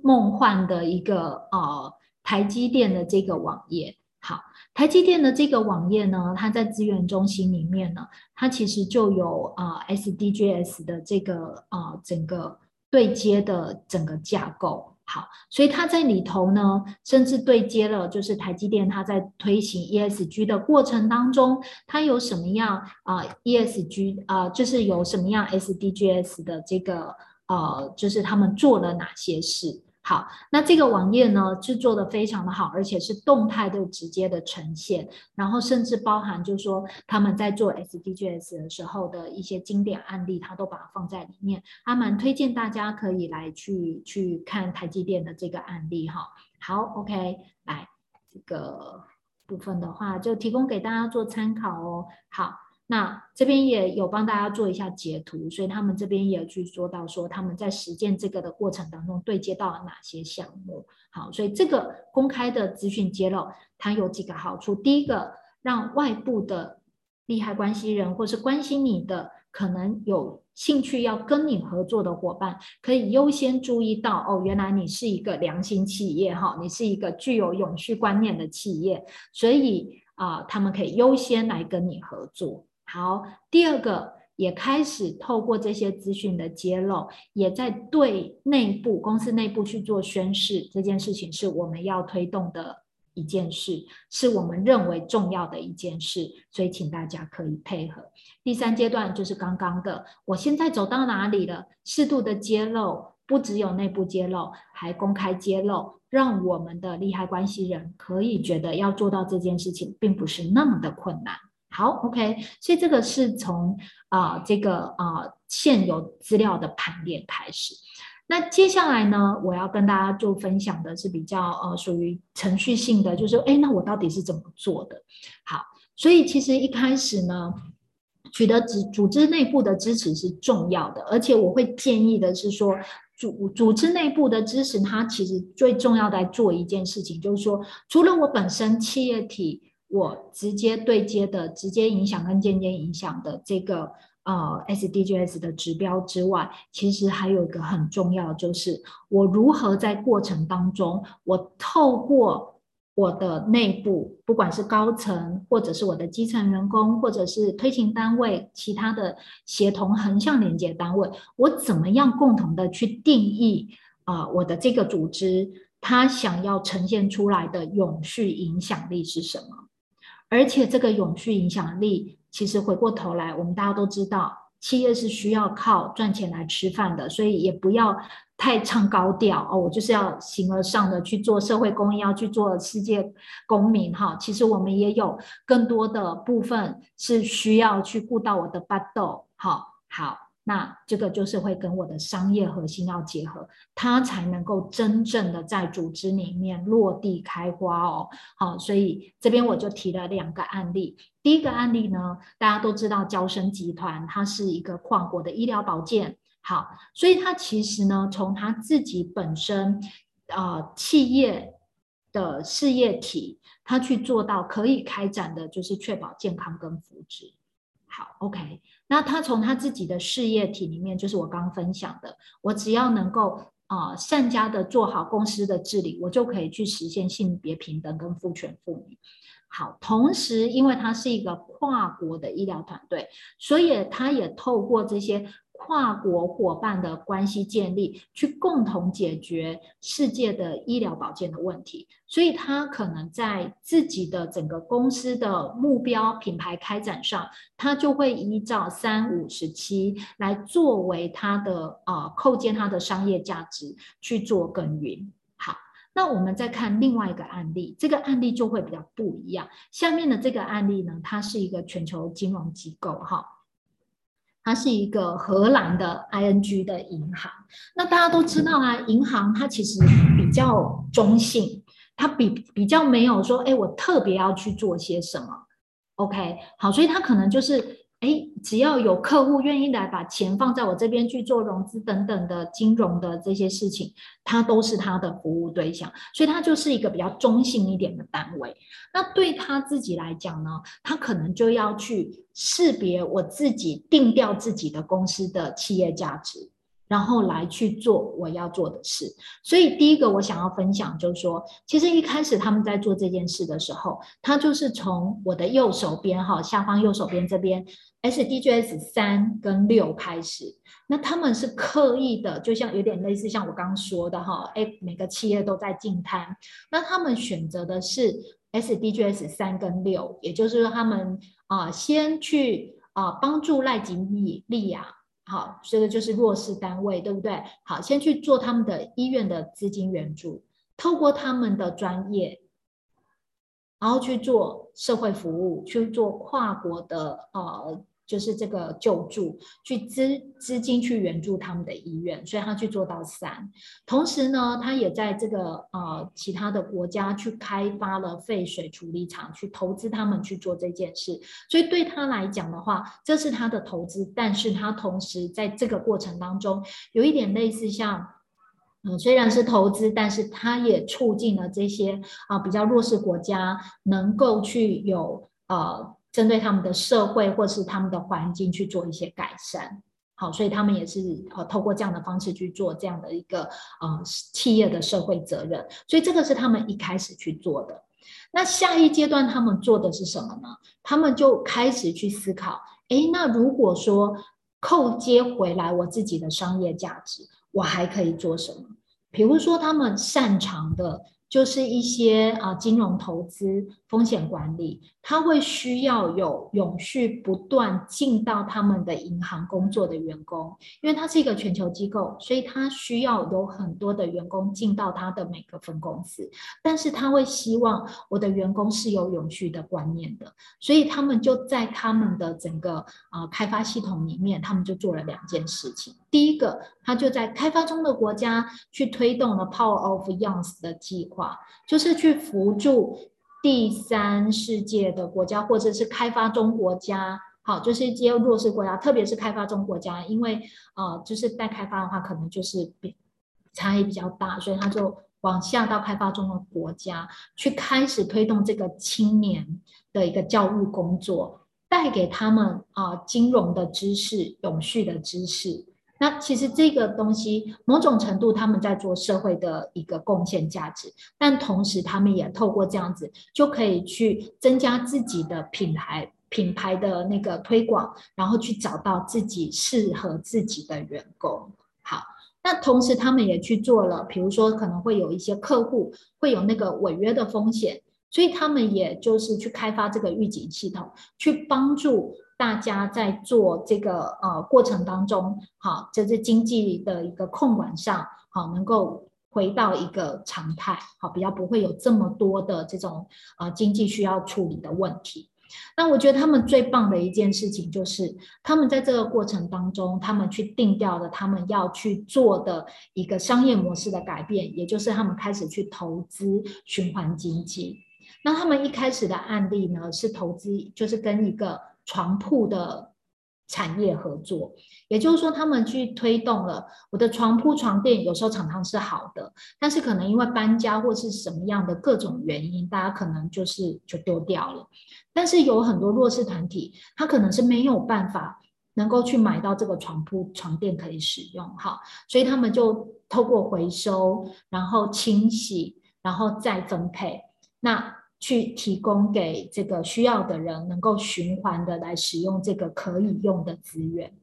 梦幻的一个呃台积电的这个网页。好，台积电的这个网页呢，它在资源中心里面呢，它其实就有啊、SDGs 的这个啊、整个对接的整个架构。好，所以它在里头呢，甚至对接了，就是台积电它在推行 ESG 的过程当中，它有什么样啊、ESG 啊、就是有什么样 SDGs 的这个呃，就是他们做了哪些事。好，那这个网页呢，制作的非常的好，而且是动态的直接的呈现，然后甚至包含就是说他们在做 SDGs 的时候的一些经典案例，他都把它放在里面，还蛮推荐大家可以来去去看台积电的这个案例哈。好，OK，来这个部分的话就提供给大家做参考哦。好。那这边也有帮大家做一下截图，所以他们这边也去说到说他们在实践这个的过程当中对接到了哪些项目。好，所以这个公开的资讯揭露，它有几个好处。第一个，让外部的利害关系人或是关心你的，可能有兴趣要跟你合作的伙伴，可以优先注意到哦，原来你是一个良心企业哈，你是一个具有永续观念的企业，所以啊、他们可以优先来跟你合作。好，第二个也开始透过这些资讯的揭露，也在对内部公司内部去做宣示，这件事情是我们要推动的一件事，是我们认为重要的一件事，所以请大家可以配合。第三阶段就是刚刚的，我现在走到哪里了？适度的揭露，不只有内部揭露，还公开揭露，让我们的利害关系人可以觉得要做到这件事情，并不是那么的困难。好，OK，所以这个是从啊、这个啊、现有资料的盘点开始。那接下来呢，我要跟大家就分享的是比较呃属于程序性的，就是哎，那我到底是怎么做的？好，所以其实一开始呢，取得组组织内部的支持是重要的，而且我会建议的是说，组组织内部的支持，它其实最重要的做一件事情，就是说，除了我本身企业体。我直接对接的、直接影响跟间接影响的这个呃 SDGs 的指标之外，其实还有一个很重要，就是我如何在过程当中，我透过我的内部，不管是高层，或者是我的基层员工，或者是推行单位，其他的协同横向连接单位，我怎么样共同的去定义啊、我的这个组织，它想要呈现出来的永续影响力是什么？而且这个永续影响力，其实回过头来，我们大家都知道，企业是需要靠赚钱来吃饭的，所以也不要太唱高调哦。我就是要形而上的去做社会公益，要去做世界公民哈。其实我们也有更多的部分是需要去顾到我的巴豆，好好。那这个就是会跟我的商业核心要结合，它才能够真正的在组织里面落地开花哦。好，所以这边我就提了两个案例。第一个案例呢，大家都知道，交生集团它是一个跨国的医疗保健，好，所以它其实呢，从它自己本身、呃、企业的事业体，它去做到可以开展的，就是确保健康跟福祉。好，OK。那他从他自己的事业体里面，就是我刚刚分享的，我只要能够啊、善加的做好公司的治理，我就可以去实现性别平等跟父权妇女。好，同时因为他是一个跨国的医疗团队，所以他也透过这些。跨国伙伴的关系建立，去共同解决世界的医疗保健的问题，所以他可能在自己的整个公司的目标品牌开展上，他就会依照三五十七来作为他的呃构建他的商业价值去做耕耘。好，那我们再看另外一个案例，这个案例就会比较不一样。下面的这个案例呢，它是一个全球金融机构哈。它是一个荷兰的 ING 的银行，那大家都知道啊，银行它其实比较中性，它比比较没有说，哎，我特别要去做些什么。OK，好，所以它可能就是哎，只要有客户愿意来把钱放在我这边去做融资等等的金融的这些事情，他都是他的服务对象，所以他就是一个比较中性一点的单位。那对他自己来讲呢，他可能就要去识别我自己定调自己的公司的企业价值。然后来去做我要做的事，所以第一个我想要分享就是说，其实一开始他们在做这件事的时候，他就是从我的右手边哈，下方右手边这边 SDGs 三跟六开始，那他们是刻意的，就像有点类似像我刚刚说的哈，哎，每个企业都在竞摊，那他们选择的是 SDGs 三跟六，也就是说他们啊先去啊帮助赖吉利利亚。好，这个就是弱势单位，对不对？好，先去做他们的医院的资金援助，透过他们的专业，然后去做社会服务，去做跨国的呃。就是这个救助，去资资金去援助他们的医院，所以他去做到三。同时呢，他也在这个呃其他的国家去开发了废水处理厂，去投资他们去做这件事。所以对他来讲的话，这是他的投资，但是他同时在这个过程当中，有一点类似像，嗯，虽然是投资，但是他也促进了这些啊、比较弱势国家能够去有呃。针对他们的社会或是他们的环境去做一些改善，好，所以他们也是呃透过这样的方式去做这样的一个呃企业的社会责任，所以这个是他们一开始去做的。那下一阶段他们做的是什么呢？他们就开始去思考，诶，那如果说扣接回来我自己的商业价值，我还可以做什么？比如说他们擅长的。就是一些啊金融投资风险管理，他会需要有永续不断进到他们的银行工作的员工，因为它是一个全球机构，所以他需要有很多的员工进到他的每个分公司。但是他会希望我的员工是有永续的观念的，所以他们就在他们的整个啊开发系统里面，他们就做了两件事情。第一个，他就在开发中的国家去推动了 Power of Youngs 的计划，就是去辅助第三世界的国家或者是开发中国家，好，就是一些弱势国家，特别是开发中国家，因为呃，就是待开发的话，可能就是比差异比较大，所以他就往下到开发中的国家去开始推动这个青年的一个教育工作，带给他们啊、金融的知识、永续的知识。那其实这个东西，某种程度他们在做社会的一个贡献价值，但同时他们也透过这样子，就可以去增加自己的品牌品牌的那个推广，然后去找到自己适合自己的员工。好，那同时他们也去做了，比如说可能会有一些客户会有那个违约的风险，所以他们也就是去开发这个预警系统，去帮助。大家在做这个呃过程当中，好，就是经济的一个控管上，好，能够回到一个常态，好，比较不会有这么多的这种呃经济需要处理的问题。那我觉得他们最棒的一件事情就是，他们在这个过程当中，他们去定调了他们要去做的一个商业模式的改变，也就是他们开始去投资循环经济。那他们一开始的案例呢，是投资，就是跟一个。床铺的产业合作，也就是说，他们去推动了我的床铺床垫，有时候常常是好的，但是可能因为搬家或是什么样的各种原因，大家可能就是就丢掉了。但是有很多弱势团体，他可能是没有办法能够去买到这个床铺床垫可以使用，哈，所以他们就透过回收，然后清洗，然后再分配。那去提供给这个需要的人，能够循环的来使用这个可以用的资源。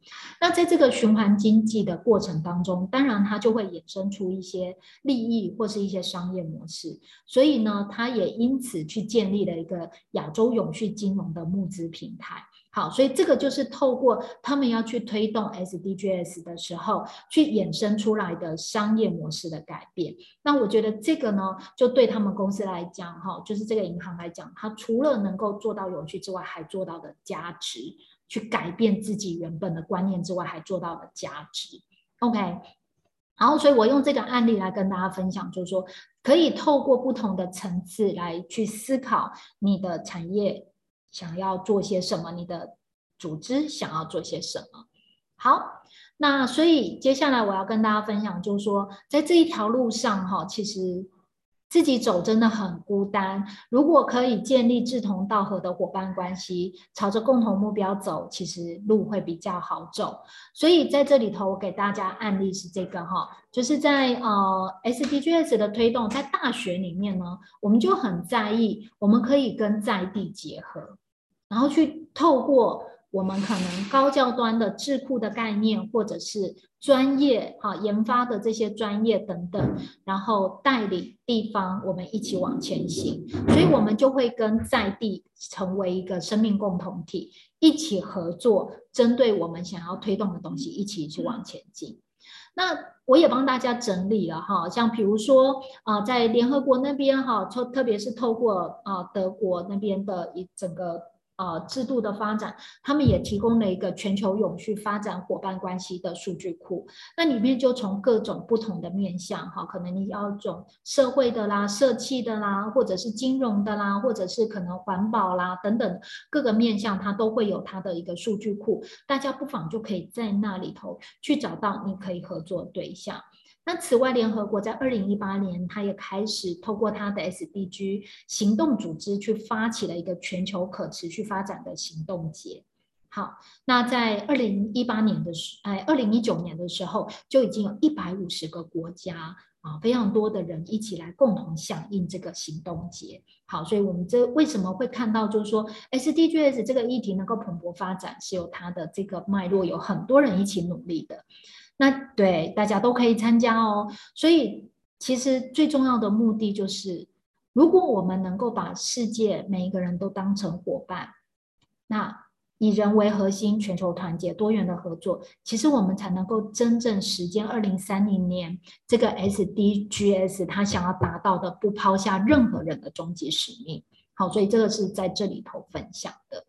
那在这个循环经济的过程当中，当然它就会衍生出一些利益或是一些商业模式。所以呢，它也因此去建立了一个亚洲永续金融的募资平台。好，所以这个就是透过他们要去推动 SDGs 的时候，去衍生出来的商业模式的改变。那我觉得这个呢，就对他们公司来讲，哈，就是这个银行来讲，它除了能够做到永续之外，还做到的价值，去改变自己原本的观念之外，还做到了价值。OK，然后所以我用这个案例来跟大家分享，就是说可以透过不同的层次来去思考你的产业。想要做些什么？你的组织想要做些什么。好，那所以接下来我要跟大家分享，就是说，在这一条路上哈，其实。自己走真的很孤单。如果可以建立志同道合的伙伴关系，朝着共同目标走，其实路会比较好走。所以在这里头，我给大家案例是这个哈，就是在呃 SDGs 的推动，在大学里面呢，我们就很在意，我们可以跟在地结合，然后去透过。我们可能高教端的智库的概念，或者是专业哈研发的这些专业等等，然后带领地方我们一起往前行，所以我们就会跟在地成为一个生命共同体，一起合作，针对我们想要推动的东西，一起去往前进。那我也帮大家整理了哈，像比如说啊，在联合国那边哈，特特别是透过啊德国那边的一整个。呃，制度的发展，他们也提供了一个全球永续发展伙伴关系的数据库。那里面就从各种不同的面向，哈，可能你要种社会的啦、社企的啦，或者是金融的啦，或者是可能环保啦等等各个面向，它都会有它的一个数据库。大家不妨就可以在那里头去找到你可以合作对象。那此外，联合国在二零一八年，它也开始透过它的 SDG 行动组织去发起了一个全球可持续发展的行动节。好，那在二零一八年的时，哎，二零一九年的时候，就已经有一百五十个国家啊，非常多的人一起来共同响应这个行动节。好，所以我们这为什么会看到，就是说 SDGs 这个议题能够蓬勃发展，是有它的这个脉络，有很多人一起努力的。那对大家都可以参加哦，所以其实最重要的目的就是，如果我们能够把世界每一个人都当成伙伴，那以人为核心，全球团结，多元的合作，其实我们才能够真正实践二零三零年这个 SDGs 他想要达到的不抛下任何人的终极使命。好，所以这个是在这里头分享的。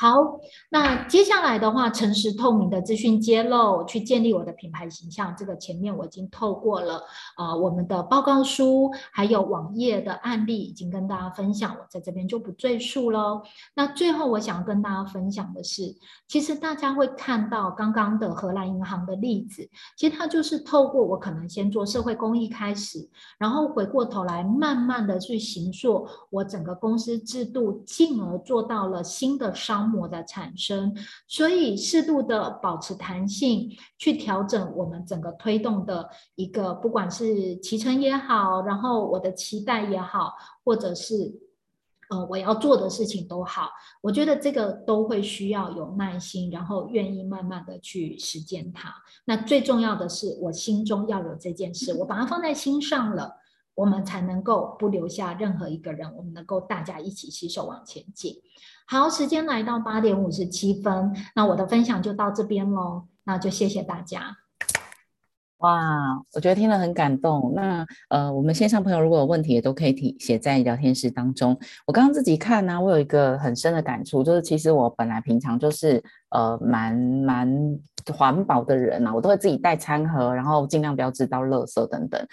好，那接下来的话，诚实透明的资讯揭露，去建立我的品牌形象。这个前面我已经透过了，呃，我们的报告书，还有网页的案例，已经跟大家分享，我在这边就不赘述喽。那最后我想跟大家分享的是，其实大家会看到刚刚的荷兰银行的例子，其实它就是透过我可能先做社会公益开始，然后回过头来慢慢的去行塑我整个公司制度，进而做到了新的商。膜的产生，所以适度的保持弹性，去调整我们整个推动的一个，不管是期程也好，然后我的期待也好，或者是呃我要做的事情都好，我觉得这个都会需要有耐心，然后愿意慢慢的去实践它。那最重要的是，我心中要有这件事，我把它放在心上了，我们才能够不留下任何一个人，我们能够大家一起携手往前进。好，时间来到八点五十七分，那我的分享就到这边喽，那就谢谢大家。哇，我觉得听了很感动。那呃，我们线上朋友如果有问题，也都可以提写在聊天室当中。我刚刚自己看呢、我有一个很深的感触，就是其实我本来平常就是呃蛮蛮环保的人啊，我都会自己带餐盒，然后尽量不要制造垃圾等等。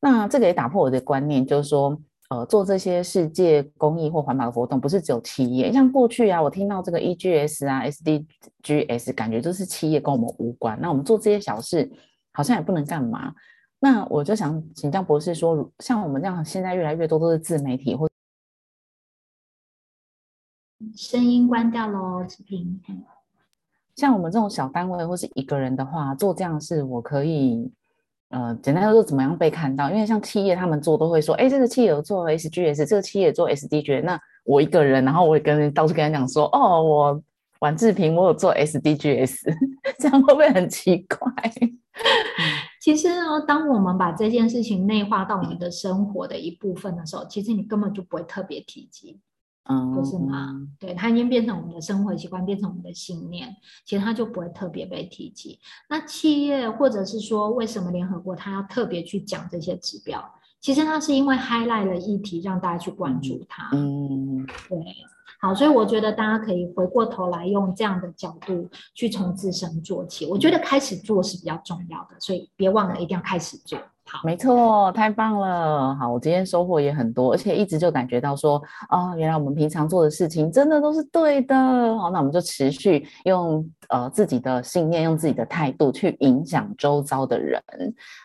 那这个也打破我的观念，就是说。呃，做这些世界公益或环保的活动，不是只有企业。像过去啊，我听到这个 EGS 啊、SDGs，感觉就是企业跟我们无关。那我们做这些小事，好像也不能干嘛。那我就想请教博士说，像我们这样，现在越来越多都是自媒体或声音关掉喽，视频。像我们这种小单位或是一个人的话，做这样的事，我可以。呃，简单说，怎么样被看到？因为像企业他们做都会说，哎，这个企业有做 SGS，这个企业做 SDG，那我一个人，然后我也跟到处跟他讲说，哦，我宛志苹，我有做 SDGs，这样会不会很奇怪？其实呢，当我们把这件事情内化到我们的生活的一部分的时候，其实你根本就不会特别提及。嗯，不是吗？对，它已经变成我们的生活习惯，变成我们的信念，其实它就不会特别被提及。那企业或者是说，为什么联合国它要特别去讲这些指标？其实它是因为 highlight 了议题，让大家去关注它。嗯，对。好，所以我觉得大家可以回过头来用这样的角度去从自身做起。我觉得开始做是比较重要的，所以别忘了一定要开始做。好，没错，太棒了。好，我今天收获也很多，而且一直就感觉到说，啊、哦，原来我们平常做的事情真的都是对的。好，那我们就持续用呃自己的信念，用自己的态度去影响周遭的人。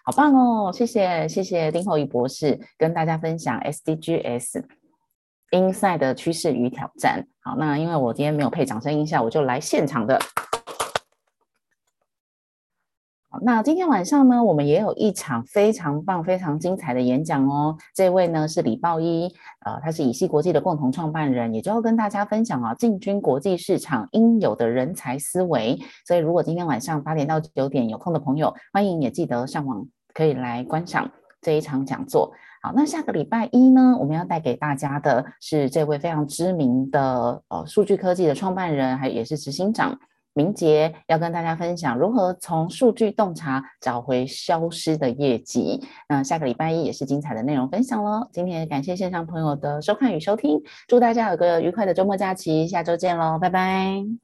好棒哦！谢谢谢谢丁厚仪博士跟大家分享 SDGs Inside 的趋势与挑战。好，那因为我今天没有配掌声音效，我就来现场的。那今天晚上呢，我们也有一场非常棒、非常精彩的演讲哦。这位呢是李报一，呃，他是以西国际的共同创办人，也就要跟大家分享啊，进军国际市场应有的人才思维。所以，如果今天晚上八点到九点有空的朋友，欢迎也记得上网可以来观赏这一场讲座。好，那下个礼拜一呢，我们要带给大家的是这位非常知名的呃数据科技的创办人，还也是执行长。明杰要跟大家分享如何从数据洞察找回消失的业绩。那下个礼拜一也是精彩的内容分享喽。今天感谢线上朋友的收看与收听，祝大家有个愉快的周末假期，下周见喽，拜拜。